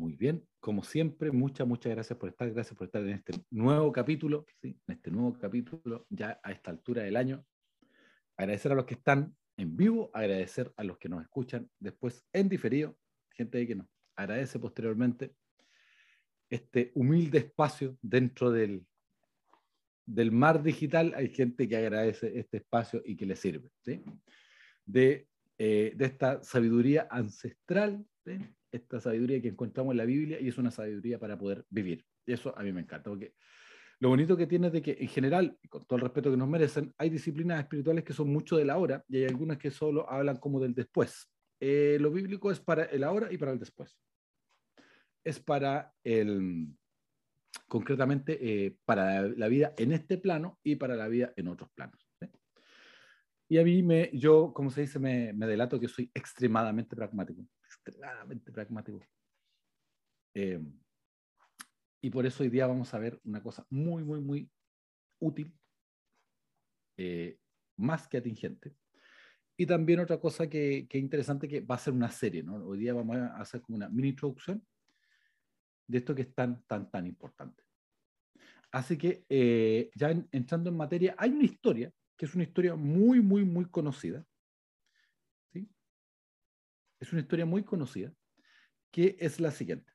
Muy bien, como siempre, muchas, muchas gracias por estar, gracias por estar en este nuevo capítulo, ¿sí? en este nuevo capítulo, ya a esta altura del año. Agradecer a los que están en vivo, agradecer a los que nos escuchan después en diferido, gente que nos agradece posteriormente este humilde espacio dentro del, del mar digital. Hay gente que agradece este espacio y que le sirve, ¿sí? de, eh, de esta sabiduría ancestral. Esta sabiduría que encontramos en la Biblia y es una sabiduría para poder vivir. Eso a mí me encanta, porque lo bonito que tiene es de que en general, con todo el respeto que nos merecen, hay disciplinas espirituales que son mucho del ahora y hay algunas que solo hablan como del después. Eh, lo bíblico es para el ahora y para el después. Es para el, concretamente, eh, para la vida en este plano y para la vida en otros planos. Y a mí, me, yo, como se dice, me, me delato que soy extremadamente pragmático extremadamente pragmático. Eh, y por eso hoy día vamos a ver una cosa muy, muy, muy útil, eh, más que atingente. Y también otra cosa que, que, interesante que va a ser una serie, ¿no? Hoy día vamos a hacer como una mini introducción de esto que es tan, tan, tan importante. Así que eh, ya entrando en materia, hay una historia, que es una historia muy, muy, muy conocida, es una historia muy conocida, que es la siguiente.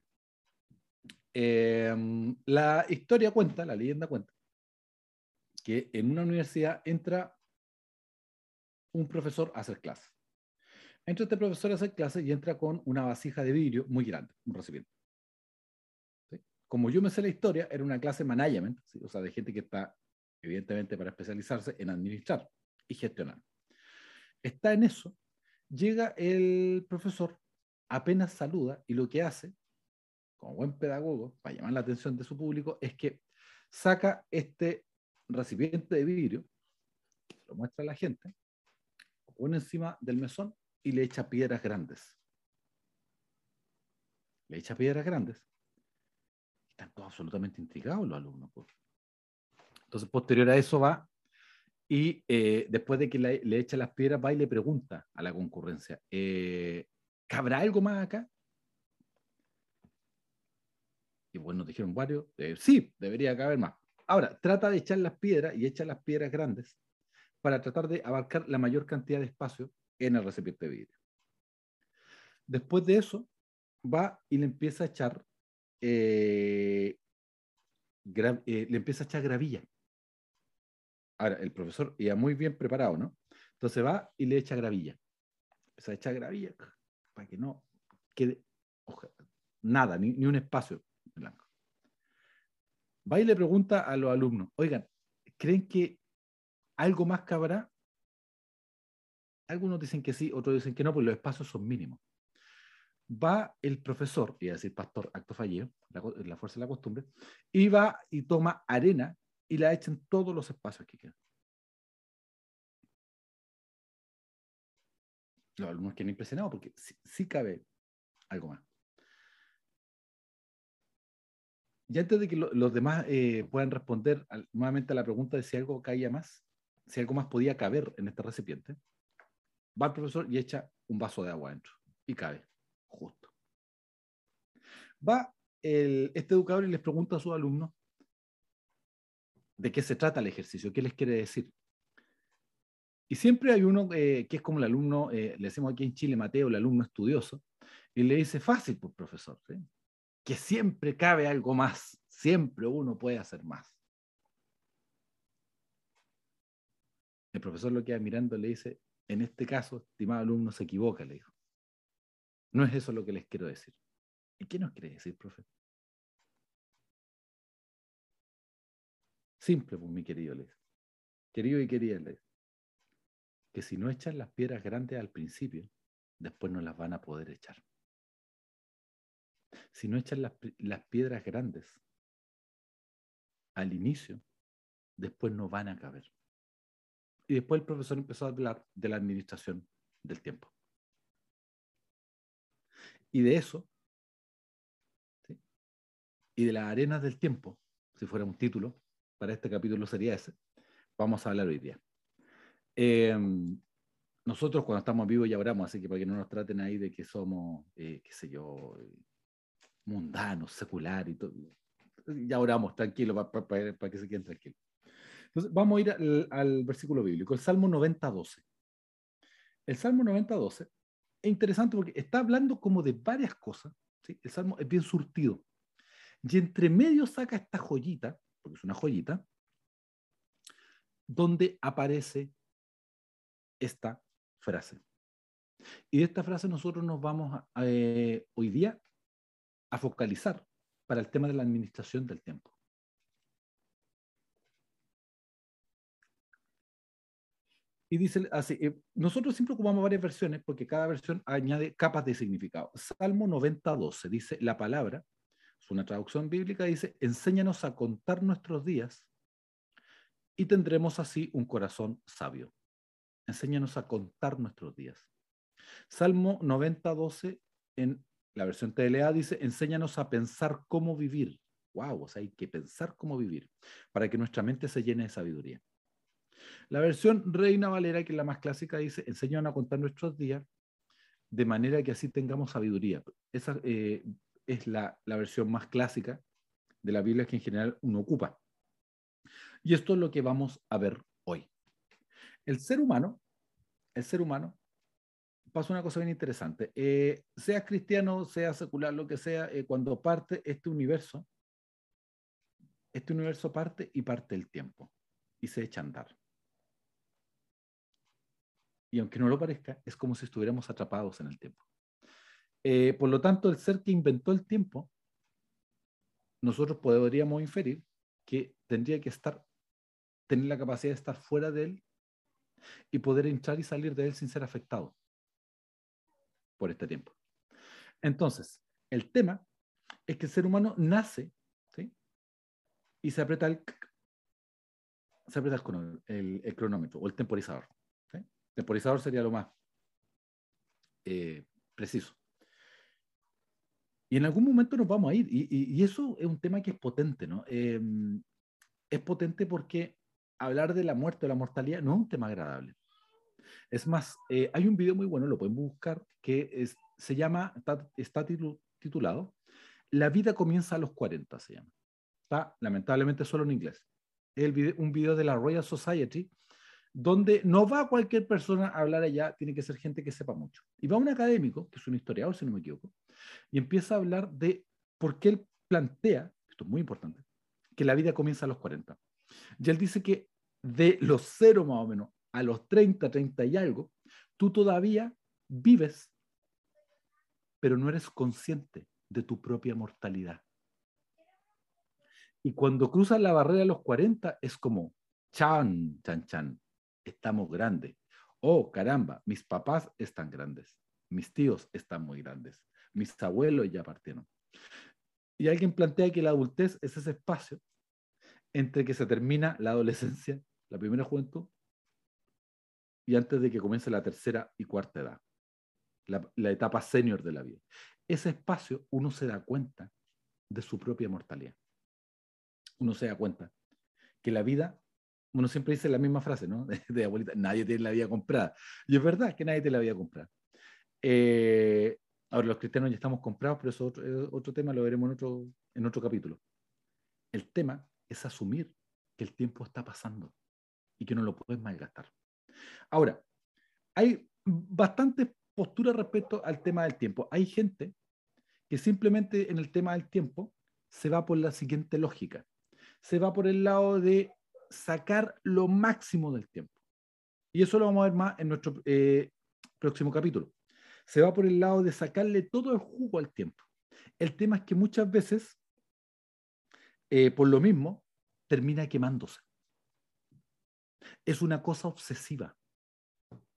Em, la historia cuenta, la leyenda cuenta, que en una universidad entra un profesor a hacer clases. Entra este profesor a hacer clases y entra con una vasija de vidrio muy grande, un recipiente. Como yo me sé la historia, era una clase management, o sea, de gente que está, evidentemente, para especializarse en administrar y gestionar. Está en eso Llega el profesor, apenas saluda y lo que hace, como buen pedagogo, para llamar la atención de su público, es que saca este recipiente de vidrio, lo muestra a la gente, lo pone encima del mesón y le echa piedras grandes. Le echa piedras grandes. Están todos absolutamente intrigados los alumnos. Entonces, posterior a eso va y eh, después de que le, echa las piedras, va y le pregunta a la concurrencia, eh, ¿cabrá algo más acá? Y bueno, dijeron varios, eh, sí, debería caber más. Ahora, trata de echar las piedras y echa las piedras grandes para tratar de abarcar la mayor cantidad de espacio en el recipiente de vidrio. Después de eso, va y le empieza a echar, le empieza a echar gravilla Ahora, el profesor ya muy bien preparado, ¿no? Entonces va y le echa gravilla. Empieza a echar gravilla para que no quede nada, ni, un espacio blanco. Va y le pregunta a los alumnos, oigan, ¿creen que algo más cabrá? Algunos dicen que sí, otros dicen que no, porque los espacios son mínimos. Va el profesor, y a decir pastor, acto fallido, la, la fuerza de la costumbre, y va y toma arena y la echen todos los espacios que quedan. Los alumnos quedan impresionados porque sí, cabe algo más. Y antes de que los demás eh, puedan responder nuevamente a la pregunta de si algo caía más, si algo más podía caber en este recipiente, va el profesor y echa un vaso de agua adentro y cabe, justo. Va el, este educador y les pregunta a sus alumnos de qué se trata el ejercicio, qué les quiere decir. Y siempre hay uno eh, que es como el alumno, eh, le decimos aquí en Chile, Mateo, el alumno estudioso, y le dice, fácil, pues profesor, que siempre cabe algo más, siempre uno puede hacer más. El profesor lo queda mirando y le dice, en este caso, estimado alumno, se equivoca, le dijo. No es eso lo que les quiero decir. ¿Y qué nos quiere decir, profesor? Simple, pues, mi querido Les. Querido y querida Les. Que si no echan las piedras grandes al principio, después no las van a poder echar. Si no echan las, las piedras grandes al inicio, después no van a caber. Y después el profesor empezó a hablar de la administración del tiempo. Y de eso, y de las arenas del tiempo, si fuera un título, para este capítulo sería ese. Vamos a hablar hoy día. Em, nosotros cuando estamos vivos ya oramos, así que para que no nos traten ahí de que somos, eh, qué sé yo, mundano, secular y todo. Ya oramos, tranquilo, para que se queden tranquilos. Entonces, vamos a ir al, al, versículo bíblico, el Salmo 90, 12. El Salmo 90, 12 es interesante porque está hablando como de varias cosas. ¿sí? El Salmo es bien surtido. Y entre medio saca esta joyita, porque es una joyita, donde aparece esta frase. Y de esta frase nosotros nos vamos eh, hoy día a focalizar para el tema de la administración del tiempo. Y dice así, eh, nosotros siempre ocupamos varias versiones porque cada versión añade capas de significado. Salmo 90.12 dice, la palabra, una traducción bíblica, dice, enséñanos a contar nuestros días y tendremos así un corazón sabio. Enséñanos a contar nuestros días. Salmo 90.12 en la versión TLA dice, enséñanos a pensar cómo vivir. Wow, o sea, hay que pensar cómo vivir para que nuestra mente se llene de sabiduría. La versión Reina Valera, que es la más clásica, dice, enséñanos a contar nuestros días de manera que así tengamos sabiduría. Esa eh, es la, la versión más clásica de la Biblia que en general uno ocupa. Y esto es lo que vamos a ver hoy. El ser humano, el ser humano, pasa una cosa bien interesante. Eh, sea cristiano, sea secular, lo que sea, eh, cuando parte este universo, este universo parte y parte el tiempo y se echa a andar. Y aunque no lo parezca, es como si estuviéramos atrapados en el tiempo. Eh, por lo tanto, el ser que inventó el tiempo, nosotros podríamos inferir que tendría que estar tener la capacidad de estar fuera de él y poder entrar y salir de él sin ser afectado por este tiempo. Entonces, el tema es que el ser humano nace y se aprieta el, el, cronómetro o el temporizador. ¿sí? Temporizador sería lo más eh, preciso. En algún momento nos vamos a ir. Y, eso es un tema que es potente, ¿no? Eh, es potente porque hablar de la muerte o la mortalidad no es un tema agradable. Es más, eh, hay un video muy bueno, lo pueden buscar, que es, se llama, está, titulado La vida comienza a los 40, se llama. Está lamentablemente solo en inglés. Es un video de la Royal Society, donde no va cualquier persona a hablar allá, tiene que ser gente que sepa mucho. Y va un académico, que es un historiador, si no me equivoco, y empieza a hablar de por qué él plantea, esto es muy importante, que la vida comienza a los 40. Y él dice que de los cero más o menos a los 30, 30 y algo, tú todavía vives, pero no eres consciente de tu propia mortalidad. Y cuando cruzas la barrera de los 40 es como, chan, chan, chan, estamos grandes. Oh, caramba, mis papás están grandes, mis tíos están muy grandes, mis abuelos ya partieron. Y alguien plantea que la adultez es ese espacio entre que se termina la adolescencia, la primera juventud, y antes de que comience la tercera y cuarta edad, la, etapa senior de la vida. Ese espacio uno se da cuenta de su propia mortalidad. Uno se da cuenta que la vida, uno siempre dice la misma frase, ¿no? De, abuelita, nadie tiene la vida comprada. Y es verdad que nadie tiene la vida comprada. Eh, ahora los cristianos ya estamos comprados, pero eso es otro, otro tema, lo veremos en otro, en otro capítulo. El tema es asumir que el tiempo está pasando y que no lo puedes malgastar. Ahora, hay bastantes posturas respecto al tema del tiempo. Hay gente que simplemente en el tema del tiempo se va por la siguiente lógica. Se va por el lado de sacar lo máximo del tiempo. Y eso lo vamos a ver más en nuestro eh, próximo capítulo. Se va por el lado de sacarle todo el jugo al tiempo. El tema es que muchas veces eh, por lo mismo, termina quemándose. Es una cosa obsesiva.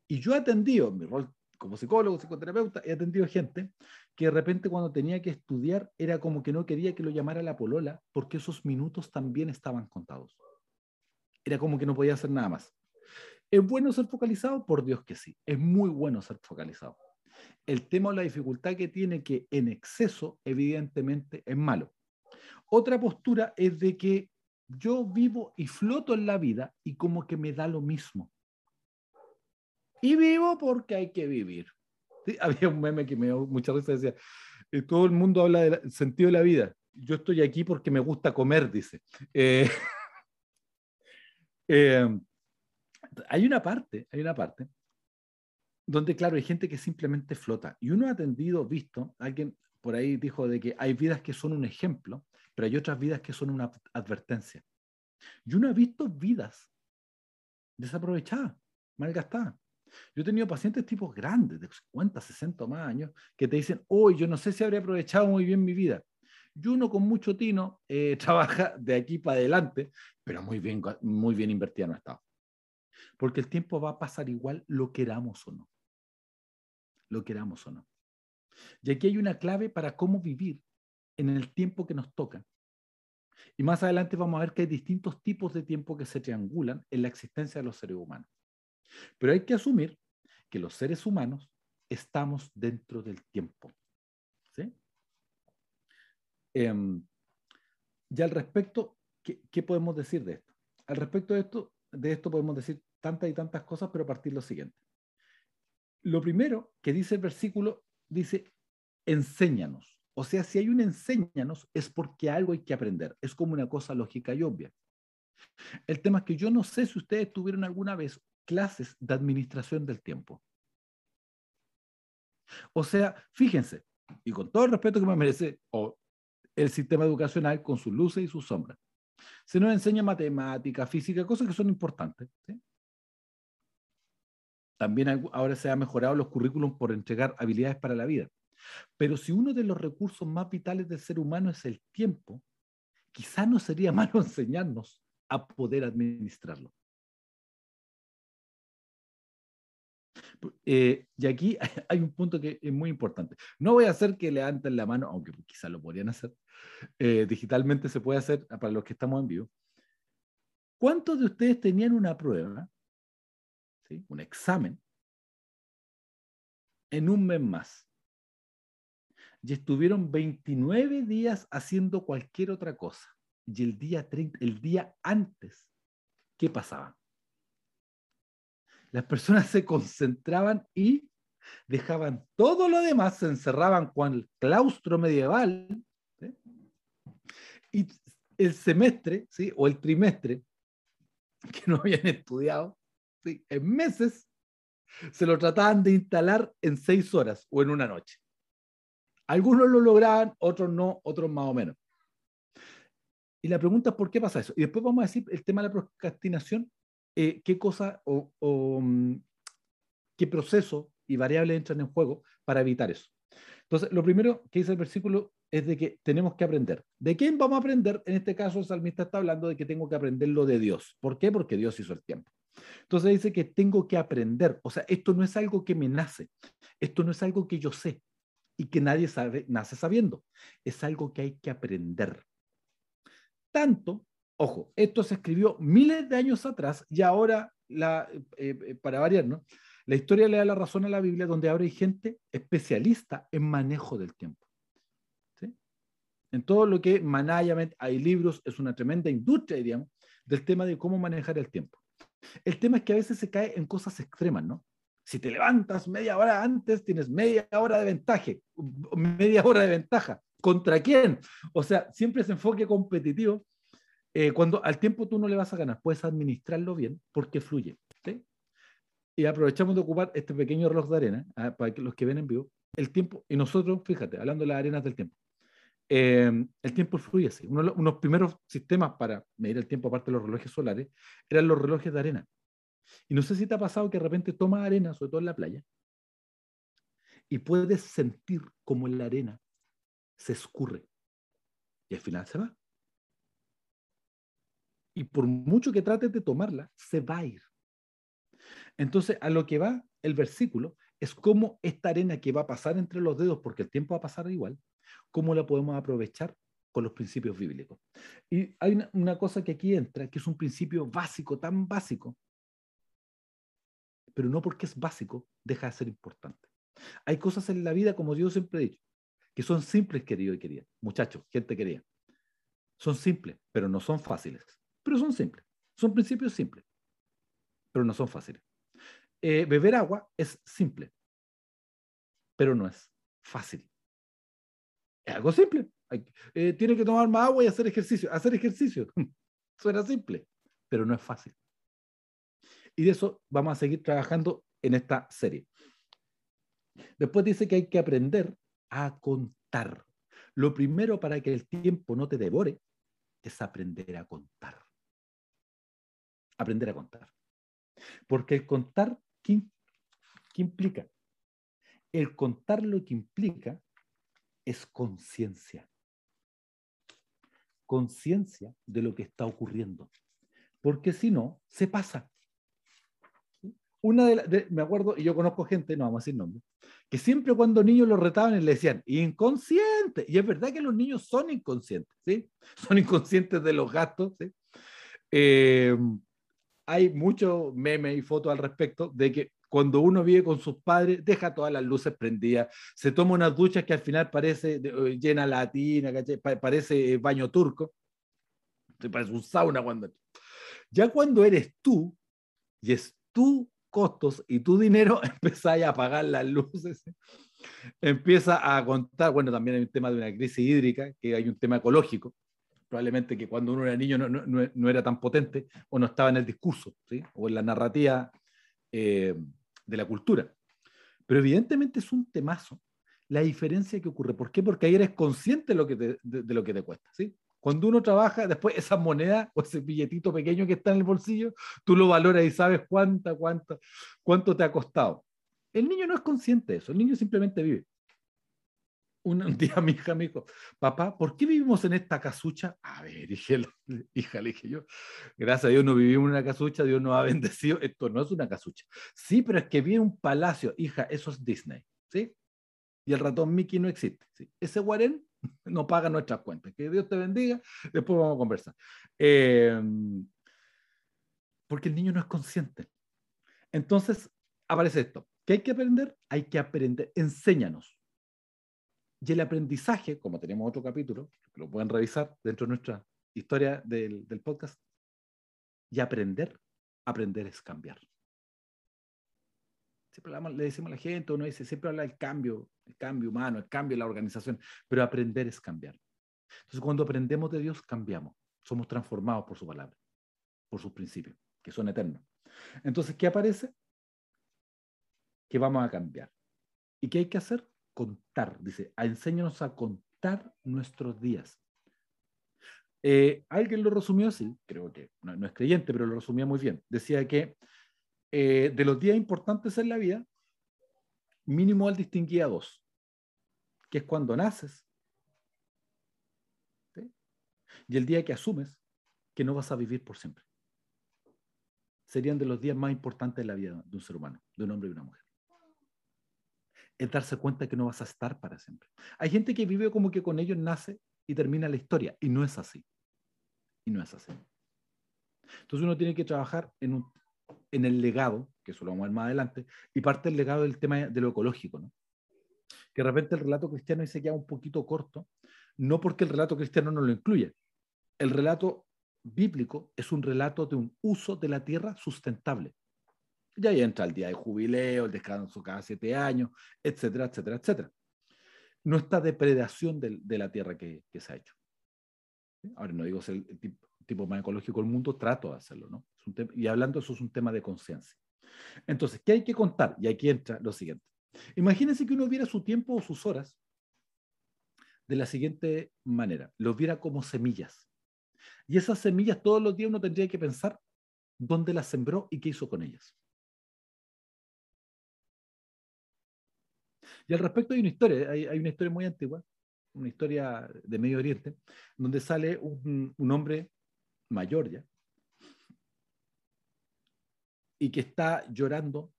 Y yo he atendido, en mi rol como psicólogo, psicoterapeuta, he atendido gente que de repente cuando tenía que estudiar era como que no quería que lo llamara la polola porque esos minutos también estaban contados. Era como que no podía hacer nada más. ¿Es bueno ser focalizado? Por Dios que sí. Es muy bueno ser focalizado. El tema o la dificultad que tiene que en exceso, evidentemente, es malo. Otra postura es de que yo vivo y floto en la vida y como que me da lo mismo. Y vivo porque hay que vivir. Había un meme que me dio mucha risa, decía, Eh, todo el mundo habla del sentido de la vida. Yo estoy aquí porque me gusta comer, dice. Eh, eh, hay una parte, hay una parte donde, claro, hay gente que simplemente flota. Y uno ha atendido, visto, alguien por ahí dijo de que hay vidas que son un ejemplo, pero hay otras vidas que son una advertencia. Y uno ha visto vidas desaprovechadas, malgastadas. Yo he tenido pacientes tipos grandes, de 50, 60 o más años, que te dicen, hoy yo no sé si habría aprovechado muy bien mi vida. Y uno con mucho tino eh, trabaja de aquí para adelante, pero muy bien, muy bien invertido no estado. Porque el tiempo va a pasar igual, lo queramos o no. Lo queramos o no. Y aquí hay una clave para cómo vivir en el tiempo que nos toca. Y más adelante vamos a ver que hay distintos tipos de tiempo que se triangulan en la existencia de los seres humanos. Pero hay que asumir que los seres humanos estamos dentro del tiempo. ¿sí? Em, y al respecto, ¿qué, podemos decir de esto? Al respecto de esto, de esto podemos decir tantas y tantas cosas, pero a partir de lo siguiente. Lo primero que dice el versículo, dice, enséñanos. O sea, si hay un enséñanos, es porque algo hay que aprender. Es como una cosa lógica y obvia. El tema es que yo no sé si ustedes tuvieron alguna vez clases de administración del tiempo. O sea, fíjense, y con todo el respeto que me merece el sistema educacional con sus luces y sus sombras, se nos enseña matemática, física, cosas que son importantes. También ahora se han mejorado los currículums por entregar habilidades para la vida. Pero si uno de los recursos más vitales del ser humano es el tiempo, quizá no sería malo enseñarnos a poder administrarlo. Eh, y aquí hay un punto que es muy importante. No voy a hacer que levanten la mano, aunque quizá lo podrían hacer. Eh, digitalmente se puede hacer para los que estamos en vivo. ¿Cuántos de ustedes tenían una prueba, ¿sí? un examen, en un mes más? Y estuvieron 29 días haciendo cualquier otra cosa. Y el día, 30, el día antes, ¿qué pasaba? Las personas se concentraban y dejaban todo lo demás, se encerraban con el claustro medieval, y el semestre, ¿sí? o el trimestre, que no habían estudiado, en meses, se lo trataban de instalar en seis horas o en una noche. Algunos lo lograban, otros no, otros más o menos. Y la pregunta es por qué pasa eso. Y después vamos a decir el tema de la procrastinación, eh, qué cosa o, mm, qué proceso y variables entran en juego para evitar eso. Entonces, lo primero que dice el versículo es de que tenemos que aprender. ¿De quién vamos a aprender? En este caso, el salmista está hablando de que tengo que aprender lo de Dios. ¿Por qué? Porque Dios hizo el tiempo. Entonces dice que tengo que aprender. O sea, esto no es algo que me nace. Esto no es algo que yo sé y que nadie sabe, nace sabiendo. Es algo que hay que aprender. Tanto Ojo, esto se escribió miles de años atrás y ahora, eh, eh, para variar, ¿no? La historia le da la razón a la Biblia donde ahora hay gente especialista en manejo del tiempo. ¿sí? En todo lo que management, hay libros, es una tremenda industria, diríamos, del tema de cómo manejar el tiempo. El tema es que a veces se cae en cosas extremas, ¿no? Si te levantas media hora antes, tienes media hora de ventaja, media hora de ventaja. ¿Contra quién? O sea, siempre ese enfoque competitivo eh, cuando al tiempo tú no le vas a ganar, puedes administrarlo bien porque fluye. Y aprovechamos de ocupar este pequeño reloj de arena, ah, para los que ven en vivo, el tiempo, y nosotros, fíjate, hablando de las arenas del tiempo, eh, el tiempo fluye así. Uno, unos primeros sistemas para medir el tiempo, aparte de los relojes solares, eran los relojes de arena. Y no sé si te ha pasado que de repente tomas arena, sobre todo en la playa, y puedes sentir como la arena se escurre. Y al final se va y por mucho que trates de tomarla, se va a ir. Entonces, a lo que va el versículo es cómo esta arena que va a pasar entre los dedos, porque el tiempo va a pasar igual, cómo la podemos aprovechar con los principios bíblicos. Y hay una, una cosa que aquí entra, que es un principio básico, tan básico, pero no porque es básico, deja de ser importante. Hay cosas en la vida, como yo siempre he dicho, que son simples, querido y querida. Muchachos, gente querida. Son simples, pero no son fáciles pero son simples. Son principios simples, pero no son fáciles. Eh, beber agua es simple, pero no es fácil. Es algo simple. Eh, tiene que tomar más agua y hacer ejercicio. Hacer ejercicio. Suena simple, pero no es fácil. Y de eso vamos a seguir trabajando en esta serie. Después dice que hay que aprender a contar. Lo primero para que el tiempo no te devore es aprender a contar. Aprender a contar. Porque el contar, ¿qué, qué implica? El contar lo que implica es conciencia. Conciencia de lo que está ocurriendo. Porque si no, se pasa. Una de, me acuerdo, y yo conozco gente, no vamos a decir nombre, que siempre cuando niños los retaban le decían, inconsciente. Y es verdad que los niños son inconscientes, ¿sí? Son inconscientes de los gastos. Eh, hay muchos memes y fotos al respecto de que cuando uno vive con sus padres, deja todas las luces prendidas, se toma unas duchas que al final parece eh, llena latina, parece baño turco, parece un sauna cuando... Ya cuando eres tú, y es tu costos y tu dinero, empezáis a pagar las luces, empieza a contar, bueno, también hay un tema de una crisis hídrica, que hay un tema ecológico, probablemente que cuando uno era niño no, era tan potente o no estaba en el discurso, o en la narrativa eh, de la cultura. Pero evidentemente es un temazo la diferencia que ocurre. ¿Por qué? Porque ahí eres consciente de lo que te, de, lo que te cuesta. ¿sí? Cuando uno trabaja, después esa moneda o ese billetito pequeño que está en el bolsillo, tú lo valoras y sabes cuánta, cuánta, cuánto te ha costado. El niño no es consciente de eso, el niño simplemente vive. Un, día mi hija me dijo, papá, ¿por qué vivimos en esta casucha? A ver, dije, hija, le dije yo, gracias a Dios no vivimos en una casucha, Dios nos ha bendecido, esto no es una casucha. Sí, pero es que vive un palacio, hija, eso es Disney, ¿sí? Y el ratón Mickey no existe, ¿sí? Ese guarén no paga nuestras cuentas. Que Dios te bendiga, después vamos a conversar. Em, porque el niño no es consciente. Entonces, aparece esto. ¿Qué hay que aprender? Hay que aprender. Enséñanos. Y el aprendizaje, como tenemos otro capítulo, lo pueden revisar dentro de nuestra historia del, del podcast, y aprender, aprender es cambiar. Siempre le decimos a la gente, uno dice, siempre habla del cambio, el cambio humano, el cambio de la organización, pero aprender es cambiar. Entonces, cuando aprendemos de Dios, cambiamos, somos transformados por su palabra, por sus principios, que son eternos. Entonces, ¿qué aparece? Que vamos a cambiar. ¿Y qué hay que hacer? Contar, dice, a enséñanos a contar nuestros días. Eh, alguien lo resumió así, creo que no, es creyente, pero lo resumía muy bien. Decía que eh, de los días importantes en la vida, mínimo él distinguía dos, que es cuando naces y el día que asumes que no vas a vivir por siempre. Serían de los días más importantes de la vida de un ser humano, de un hombre y una mujer es darse cuenta que no vas a estar para siempre. Hay gente que vive como que con ellos nace y termina la historia, y no es así. Y no es así. Entonces uno tiene que trabajar en, un, en el legado, que eso lo vamos a ver más adelante, y parte del legado del tema de lo ecológico, ¿no? Que de repente el relato cristiano se queda un poquito corto, no porque el relato cristiano no lo incluye. El relato bíblico es un relato de un uso de la tierra sustentable. Y ahí entra el día de jubileo, el descanso cada siete años, etcétera, etcétera, etcétera. No esta depredación de, de la tierra que, que, se ha hecho. Ahora no digo ser el tipo, tipo, más ecológico del mundo, trato de hacerlo, ¿no? y hablando, eso es un tema de conciencia. Entonces, ¿qué hay que contar? Y aquí entra lo siguiente. Imagínense que uno viera su tiempo o sus horas de la siguiente manera, los viera como semillas. Y esas semillas todos los días uno tendría que pensar dónde las sembró y qué hizo con ellas. Y al respecto hay una historia, hay, una historia muy antigua, una historia de Medio Oriente, donde sale un, hombre mayor ya, y que está llorando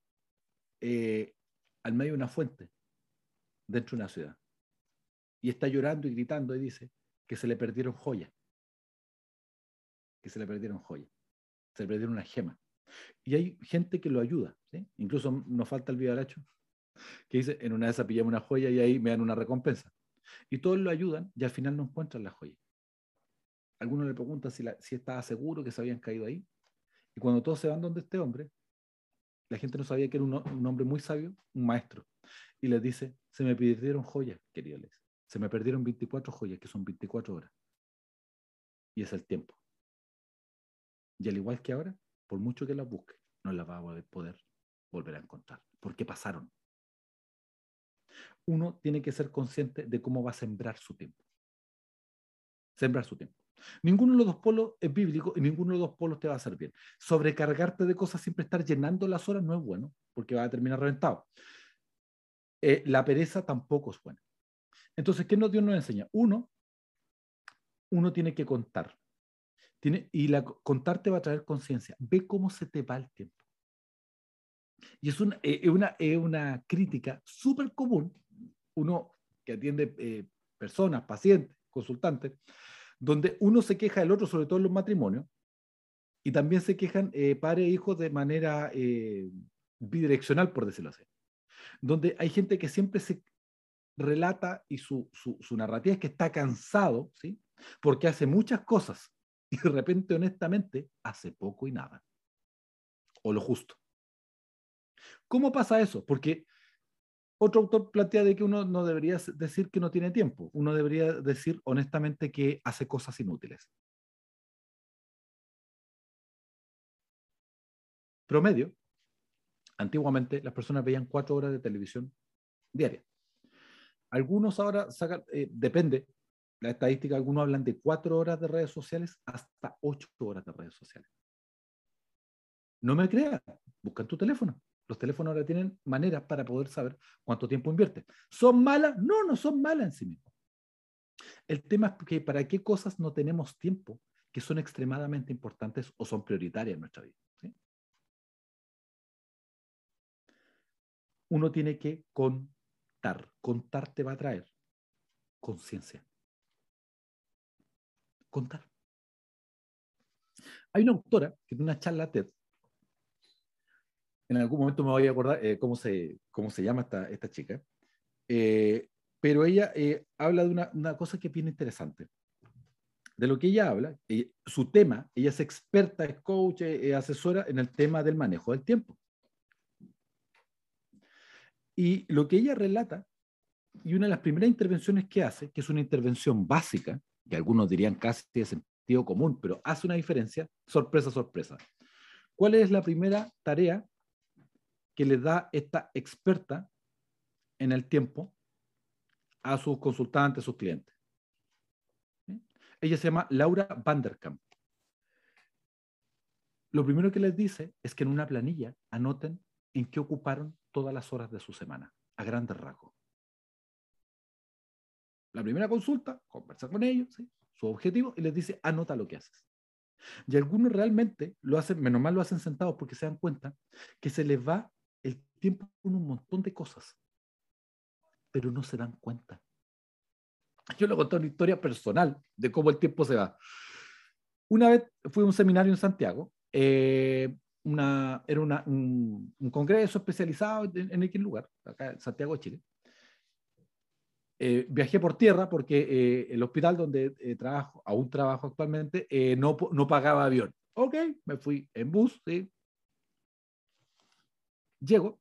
eh, al medio de una fuente dentro de una ciudad. Y está llorando y gritando y dice que se le perdieron joyas. Que se le perdieron joyas. Se le perdieron una gema. Y hay gente que lo ayuda. Incluso nos falta el vidalacho que dice, en una de esas pillamos una joya y ahí me dan una recompensa. Y todos lo ayudan y al final no encuentran la joya. Algunos le preguntan si, si estaba seguro que se habían caído ahí. Y cuando todos se van donde este hombre, la gente no sabía que era un, hombre muy sabio, un maestro. Y les dice, se me pidieron joyas, queridos. Se me perdieron 24 joyas, que son 24 horas. Y es el tiempo. Y al igual que ahora, por mucho que las busque, no las va a poder volver a encontrar, porque pasaron. Uno tiene que ser consciente de cómo va a sembrar su tiempo. Sembrar su tiempo. Ninguno de los dos polos es bíblico y ninguno de los dos polos te va a hacer bien. Sobrecargarte de cosas, siempre estar llenando las horas no es bueno, porque va a terminar reventado. Eh, la pereza tampoco es buena. Entonces, ¿qué Dios nos enseña? Uno, uno tiene que contar. Tiene, y la, contar te va a traer conciencia. Ve cómo se te va el tiempo. Y es una, eh, una, una crítica súper común, uno que atiende eh, personas, pacientes, consultantes, donde uno se queja del otro, sobre todo en los matrimonios, y también se quejan eh, padres e hijos de manera eh, bidireccional, por decirlo así. Donde hay gente que siempre se relata y su, su, su narrativa es que está cansado, ¿sí? Porque hace muchas cosas y de repente, honestamente, hace poco y nada. O lo justo. ¿Cómo pasa eso? Porque otro autor plantea de que uno no debería decir que no tiene tiempo, uno debería decir honestamente que hace cosas inútiles. Promedio, antiguamente las personas veían cuatro horas de televisión diaria. Algunos ahora eh, depende, la estadística, algunos hablan de cuatro horas de redes sociales hasta ocho horas de redes sociales. No me creas, busca en tu teléfono. Los teléfonos ahora tienen maneras para poder saber cuánto tiempo invierte. ¿Son malas? No, no son malas en sí mismas. El tema es que para qué cosas no tenemos tiempo que son extremadamente importantes o son prioritarias en nuestra vida. Uno tiene que contar. Contar te va a traer conciencia. Contar. Hay una autora que tiene una charla TED en algún momento me voy a acordar eh, cómo, se, cómo se llama esta, esta chica, eh, pero ella eh, habla de una, una, cosa que es bien interesante. De lo que ella habla, su tema, ella es experta, es coach, es asesora en el tema del manejo del tiempo. Y lo que ella relata, y una de las primeras intervenciones que hace, que es una intervención básica, que algunos dirían casi de sentido común, pero hace una diferencia, sorpresa, sorpresa. ¿Cuál es la primera tarea que le da esta experta en el tiempo a sus consultantes, a sus clientes. Ella se llama Laura Vanderkamp. Lo primero que les dice es que en una planilla anoten en qué ocuparon todas las horas de su semana, a grandes rasgos. La primera consulta, conversa con ellos, su objetivo, y les dice, anota lo que haces. Y algunos realmente lo hacen, menos mal lo hacen sentados porque se dan cuenta que se les va tiempo con un montón de cosas, pero no se dan cuenta. Yo le conté una historia personal de cómo el tiempo se va. Una vez fui a un seminario en Santiago, eh, una, era una, un, congreso especializado en, en aquel lugar, acá en Santiago de Chile. Eh, viajé por tierra porque eh, el hospital donde trabajo, aún trabajo actualmente, no, no pagaba avión. Ok, me fui en bus, ¿sí? Llego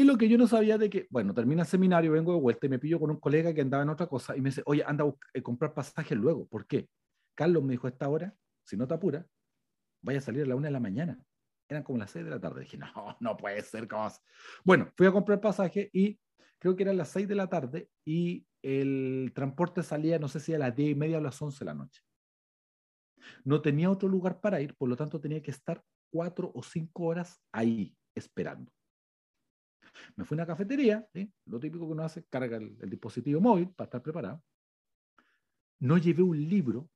y lo que yo no sabía de que, bueno, termina el seminario, vengo de vuelta y me pillo con un colega que andaba en otra cosa y me dice, oye, anda a eh, comprar pasajes luego. ¿Por qué? Carlos me dijo a esta hora, si no te apura, vaya a salir a la una de la mañana. Eran como las seis de la tarde. Dije, no, no puede ser. ¿cómo bueno, fui a comprar pasaje y creo que eran las seis de la tarde y el transporte salía, no sé si a las diez y media o las once de la noche. No tenía otro lugar para ir, por lo tanto tenía que estar cuatro o cinco horas ahí esperando. Me fui a una cafetería, lo típico que uno hace, carga el, dispositivo móvil para estar preparado. No llevé un libro,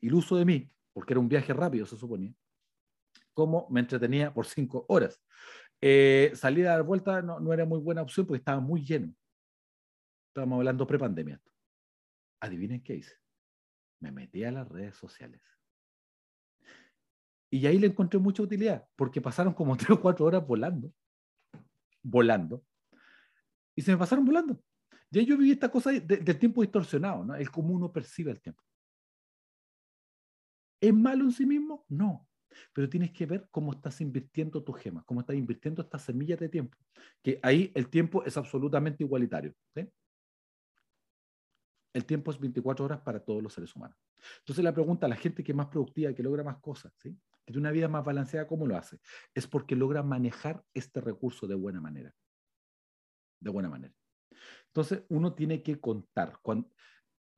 iluso de mí, porque era un viaje rápido, se suponía, como me entretenía por cinco horas. Eh, salir a dar vuelta no, no, era muy buena opción porque estaba muy lleno. Estábamos hablando prepandemia. Adivinen qué hice. Me metí a las redes sociales. Y ahí le encontré mucha utilidad, porque pasaron como tres o cuatro horas volando volando. Y se me pasaron volando. Ya yo viví esta cosa del tiempo distorsionado, ¿no? El cómo uno percibe el tiempo. ¿Es malo en sí mismo? No. Pero tienes que ver cómo estás invirtiendo tus gemas, cómo estás invirtiendo estas semillas de tiempo. Que ahí el tiempo es absolutamente igualitario. El tiempo es 24 horas para todos los seres humanos. Entonces la pregunta a la gente que es más productiva, que logra más cosas, que tiene una vida más balanceada, ¿cómo lo hace? Es porque logra manejar este recurso de buena manera. De buena manera. Entonces uno tiene que contar.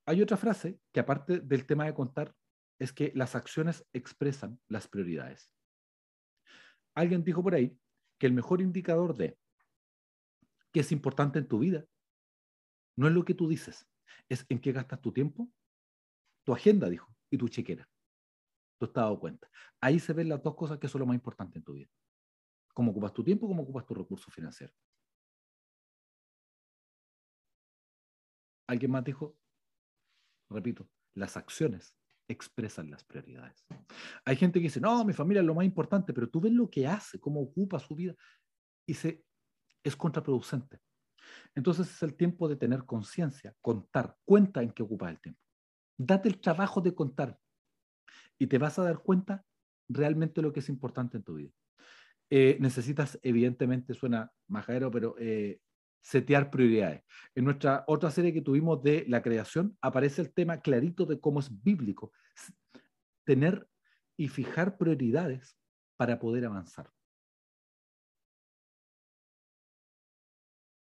Hay otra frase que aparte del tema de contar es que las acciones expresan las prioridades. Alguien dijo por ahí que el mejor indicador de qué es importante en tu vida no es lo que tú dices, es en qué gastas tu tiempo, tu agenda, dijo, y tu chequera. Tú estás dado cuenta. Ahí se ven las dos cosas que son lo más importante en tu vida. Cómo ocupas tu tiempo, cómo ocupas tu recurso financiero. Alguien más dijo, repito, las acciones expresan las prioridades. Hay gente que dice, no, mi familia es lo más importante, pero tú ves lo que hace, cómo ocupa su vida, y se, es contraproducente. Entonces es el tiempo de tener conciencia, contar, cuenta en qué ocupas el tiempo. Date el trabajo de contar y te vas a dar cuenta realmente lo que es importante en tu vida. Eh, necesitas, evidentemente, suena majadero, pero eh, setear prioridades. En nuestra otra serie que tuvimos de la creación aparece el tema clarito de cómo es bíblico tener y fijar prioridades para poder avanzar.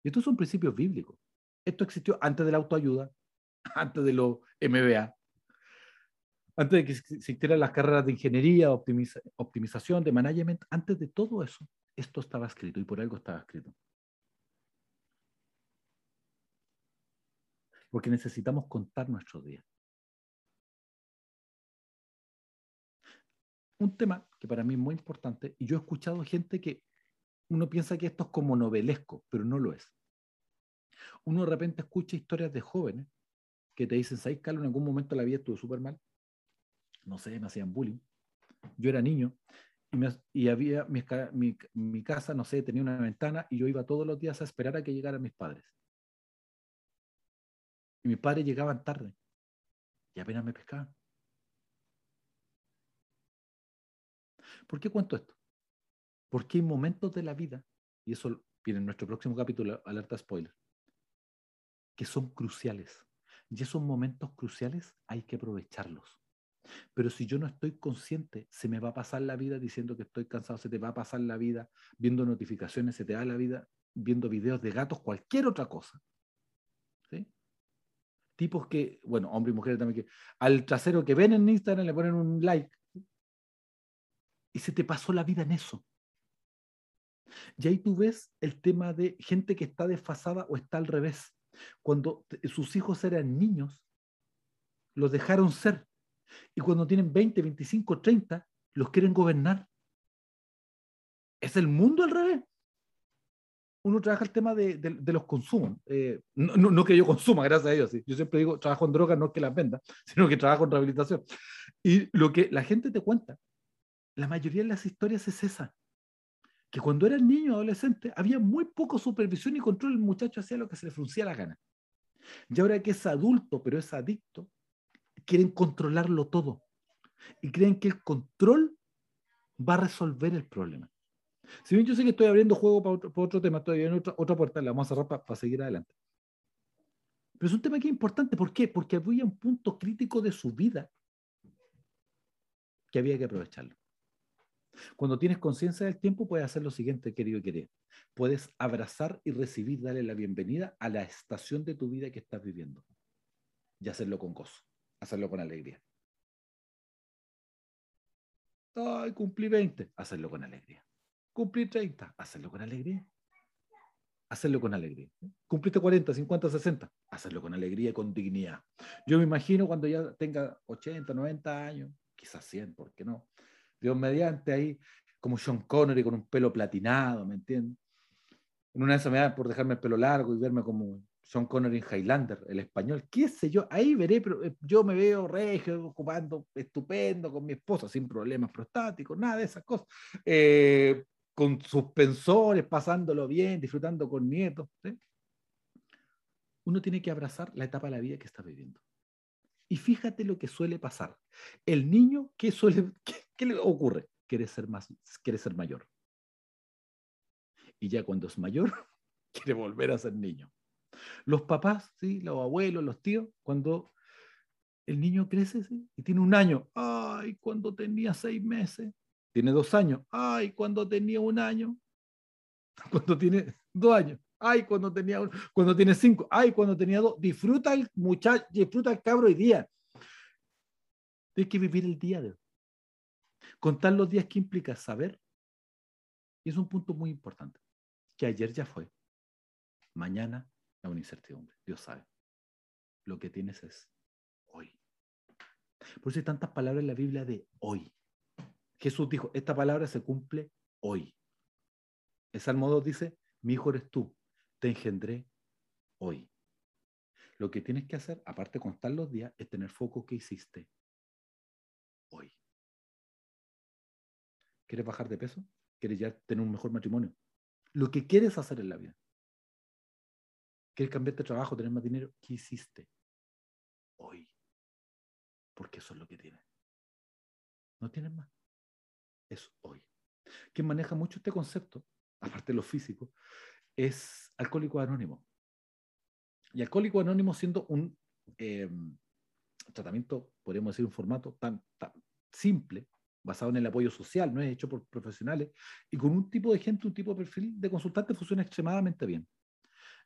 Y estos son principios bíblicos. Esto existió antes de la autoayuda, antes de los MBA, antes de que existieran las carreras de ingeniería, optimización, de management, antes de todo eso, esto estaba escrito y por algo estaba escrito. porque necesitamos contar nuestros días. Un tema que para mí es muy importante, y yo he escuchado gente que uno piensa que esto es como novelesco, pero no lo es. Uno de repente escucha historias de jóvenes que te dicen, ¿sabes, Carlos? En algún momento la vida estuvo súper mal. No sé, me hacían bullying. Yo era niño y, había mi, mi casa, no sé, tenía una ventana y yo iba todos los días a esperar a que llegaran mis padres. Y mis padres llegaban tarde y apenas me pescaban. ¿Por qué cuento esto? Porque hay momentos de la vida, y eso viene en nuestro próximo capítulo, alerta spoiler, que son cruciales. Y esos momentos cruciales hay que aprovecharlos. Pero si yo no estoy consciente, se me va a pasar la vida diciendo que estoy cansado, se te va a pasar la vida viendo notificaciones, se te va la vida viendo videos de gatos, cualquier otra cosa tipos que, bueno, hombres y mujeres también, que al trasero que ven en Instagram le ponen un like. Y se te pasó la vida en eso. Y ahí tú ves el tema de gente que está desfasada o está al revés. Cuando sus hijos eran niños, los dejaron ser. Y cuando tienen 20, 25, 30, los quieren gobernar. Es el mundo al revés uno trabaja el tema de, los consumos. Eh, no, que yo consuma, gracias a Dios. Yo siempre digo, trabajo en drogas, no que las venda, sino que trabajo en rehabilitación. Y lo que la gente te cuenta, la mayoría de las historias es esa. Que cuando era niño o adolescente había muy poco supervisión y control, el muchacho hacía lo que se le fruncía la gana. Y ahora que es adulto, pero es adicto, quieren controlarlo todo. Y creen que el control va a resolver el problema. Si bien yo sé que estoy abriendo juego para otro, tema, todavía en otra, otra puerta, la vamos a cerrar para, seguir adelante. Pero es un tema que es importante. ¿Por qué? Porque había un punto crítico de su vida que había que aprovecharlo. Cuando tienes conciencia del tiempo, puedes hacer lo siguiente, querido y querido. Puedes abrazar y recibir, darle la bienvenida a la estación de tu vida que estás viviendo. Y hacerlo con gozo, hacerlo con alegría. Ay, cumplí 20, hacerlo con alegría. Cumplir 30, hacerlo con alegría. Hacerlo con alegría. Cumpliste 40, 50, 60, hacerlo con alegría y con dignidad. Yo me imagino cuando ya tenga 80, 90 años, quizás 100, ¿por qué no? Dios mediante ahí, como Sean Connery con un pelo platinado, ¿me entiendes? En una de me da por dejarme el pelo largo y verme como Sean Connery en Highlander, el español, qué sé yo, ahí veré, pero eh, yo me veo regio, ocupando estupendo con mi esposa, sin problemas prostáticos, nada de esas cosas. Eh, con suspensores, pasándolo bien, disfrutando con nietos. Uno tiene que abrazar la etapa de la vida que está viviendo. Y fíjate lo que suele pasar. El niño, ¿qué, suele, qué, le ocurre? Quiere ser, más, quiere ser mayor. Y ya cuando es mayor, quiere volver a ser niño. Los papás, ¿sí? los abuelos, los tíos, cuando el niño crece y tiene un año, ay, cuando tenía seis meses, tiene dos años, ay, cuando tenía un año, cuando tiene dos años, ay, cuando tenía un, cuando tiene cinco, ay, cuando tenía dos, disfruta el muchacho, disfruta el cabro hoy día. Tienes que vivir el día de hoy. Contar los días que implica saber. Y es un punto muy importante, que ayer ya fue, mañana es una incertidumbre, Dios sabe. Lo que tienes es hoy. Por eso hay tantas palabras en la Biblia de hoy. Jesús dijo, esta palabra se cumple hoy. El Salmo 2 dice, mi hijo eres tú, te engendré hoy. Lo que tienes que hacer, aparte de contar los días, es tener foco que hiciste hoy. ¿Quieres bajar de peso? ¿Quieres ya tener un mejor matrimonio? Lo que quieres hacer en la vida. ¿Quieres cambiar de trabajo, tener más dinero? ¿Qué hiciste hoy? Porque eso es lo que tienes. No tienes más. Es hoy. Quien maneja mucho este concepto, aparte de lo físico, es Alcohólico Anónimo. Y Alcohólico Anónimo siendo un eh, tratamiento, podríamos decir, un formato tan, tan simple, basado en el apoyo social, no es hecho por profesionales, y con un tipo de gente, un tipo de perfil de consultante funciona extremadamente bien.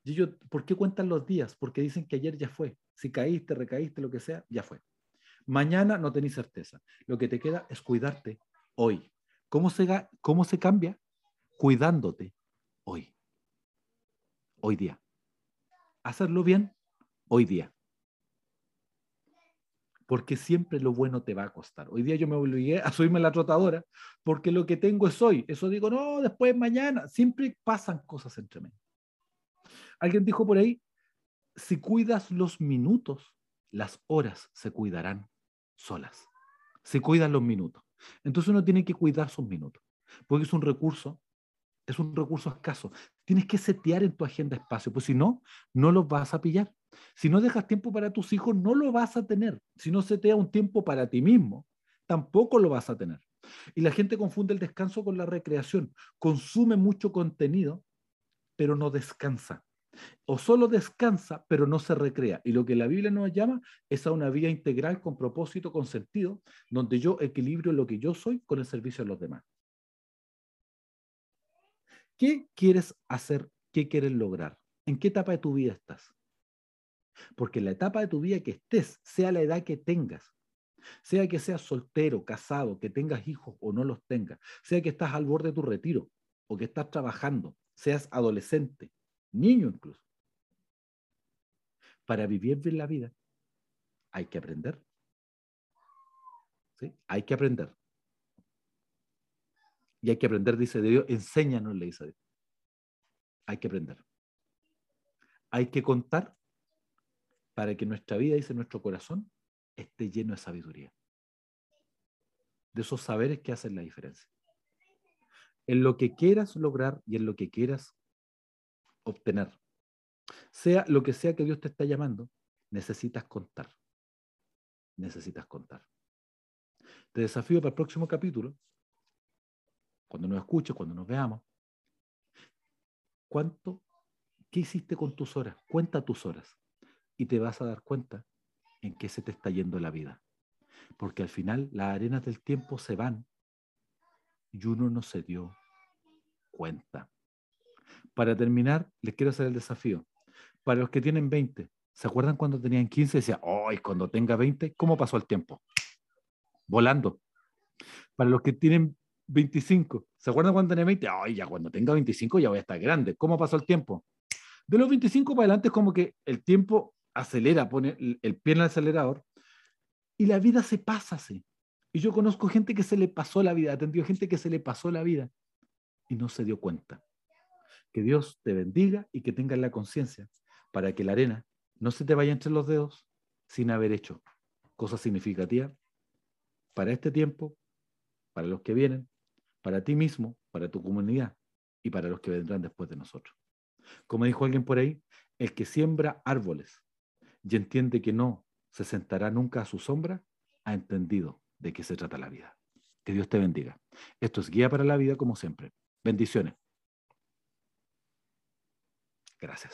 Y ellos, ¿por qué cuentan los días? Porque dicen que ayer ya fue. Si caíste, recaíste, lo que sea, ya fue. Mañana no tenéis certeza. Lo que te queda es cuidarte hoy. ¿Cómo se, cómo se cambia? Cuidándote hoy. Hoy día. Hacerlo bien hoy día porque siempre lo bueno te va a costar. Hoy día yo me obligué a subirme la trotadora porque lo que tengo es hoy. Eso digo, no, después mañana. Siempre pasan cosas entre medio. Alguien dijo por ahí, si cuidas los minutos, las horas se cuidarán solas. Si cuidas los minutos. Entonces uno tiene que cuidar sus minutos, porque es un recurso, es un recurso escaso. Tienes que setear en tu agenda espacio, pues si no, no los vas a pillar. Si no dejas tiempo para tus hijos, no lo vas a tener. Si no setea un tiempo para ti mismo, tampoco lo vas a tener. Y la gente confunde el descanso con la recreación. Consume mucho contenido, pero no descansa. O solo descansa, pero no se recrea. Y lo que la Biblia nos llama es a una vida integral con propósito, con sentido, donde yo equilibrio lo que yo soy con el servicio a los demás. ¿Qué quieres hacer? ¿Qué quieres lograr? ¿En qué etapa de tu vida estás? Porque la etapa de tu vida que estés, sea la edad que tengas, sea que seas soltero, casado, que tengas hijos o no los tengas, sea que estás al borde de tu retiro o que estás trabajando, seas adolescente, niño incluso. Para vivir bien la vida hay que aprender. Hay que aprender. Y hay que aprender, dice Dios, enséñanos, le dice Dios. Hay que aprender. Hay que contar para que nuestra vida, dice nuestro corazón, esté lleno de sabiduría. De esos saberes que hacen la diferencia. En lo que quieras lograr y en lo que quieras obtener. Sea lo que sea que Dios te está llamando, necesitas contar. Necesitas contar. Te desafío para el próximo capítulo, cuando nos escuches, cuando nos veamos, ¿cuánto, qué hiciste con tus horas? Cuenta tus horas y te vas a dar cuenta en qué se te está yendo la vida. Porque al final las arenas del tiempo se van y uno no se dio cuenta. Para terminar, les quiero hacer el desafío. Para los que tienen 20, ¿se acuerdan cuando tenían 15? Decía, ¡ay, cuando tenga 20, ¿cómo pasó el tiempo? Volando. Para los que tienen 25, ¿se acuerdan cuando tenían 20? ¡ay, ya cuando tenga 25 ya voy a estar grande! ¿Cómo pasó el tiempo? De los 25 para adelante es como que el tiempo acelera, pone el pie en el acelerador y la vida se pasa así. Y yo conozco gente que se le pasó la vida, atendió gente que se le pasó la vida y no se dio cuenta. Que Dios te bendiga y que tengas la conciencia para que la arena no se te vaya entre los dedos sin haber hecho cosas significativas para este tiempo, para los que vienen, para ti mismo, para tu comunidad y para los que vendrán después de nosotros. Como dijo alguien por ahí, el que siembra árboles y entiende que no se sentará nunca a su sombra, ha entendido de qué se trata la vida. Que Dios te bendiga. Esto es Guía para la Vida como siempre. Bendiciones. Gracias.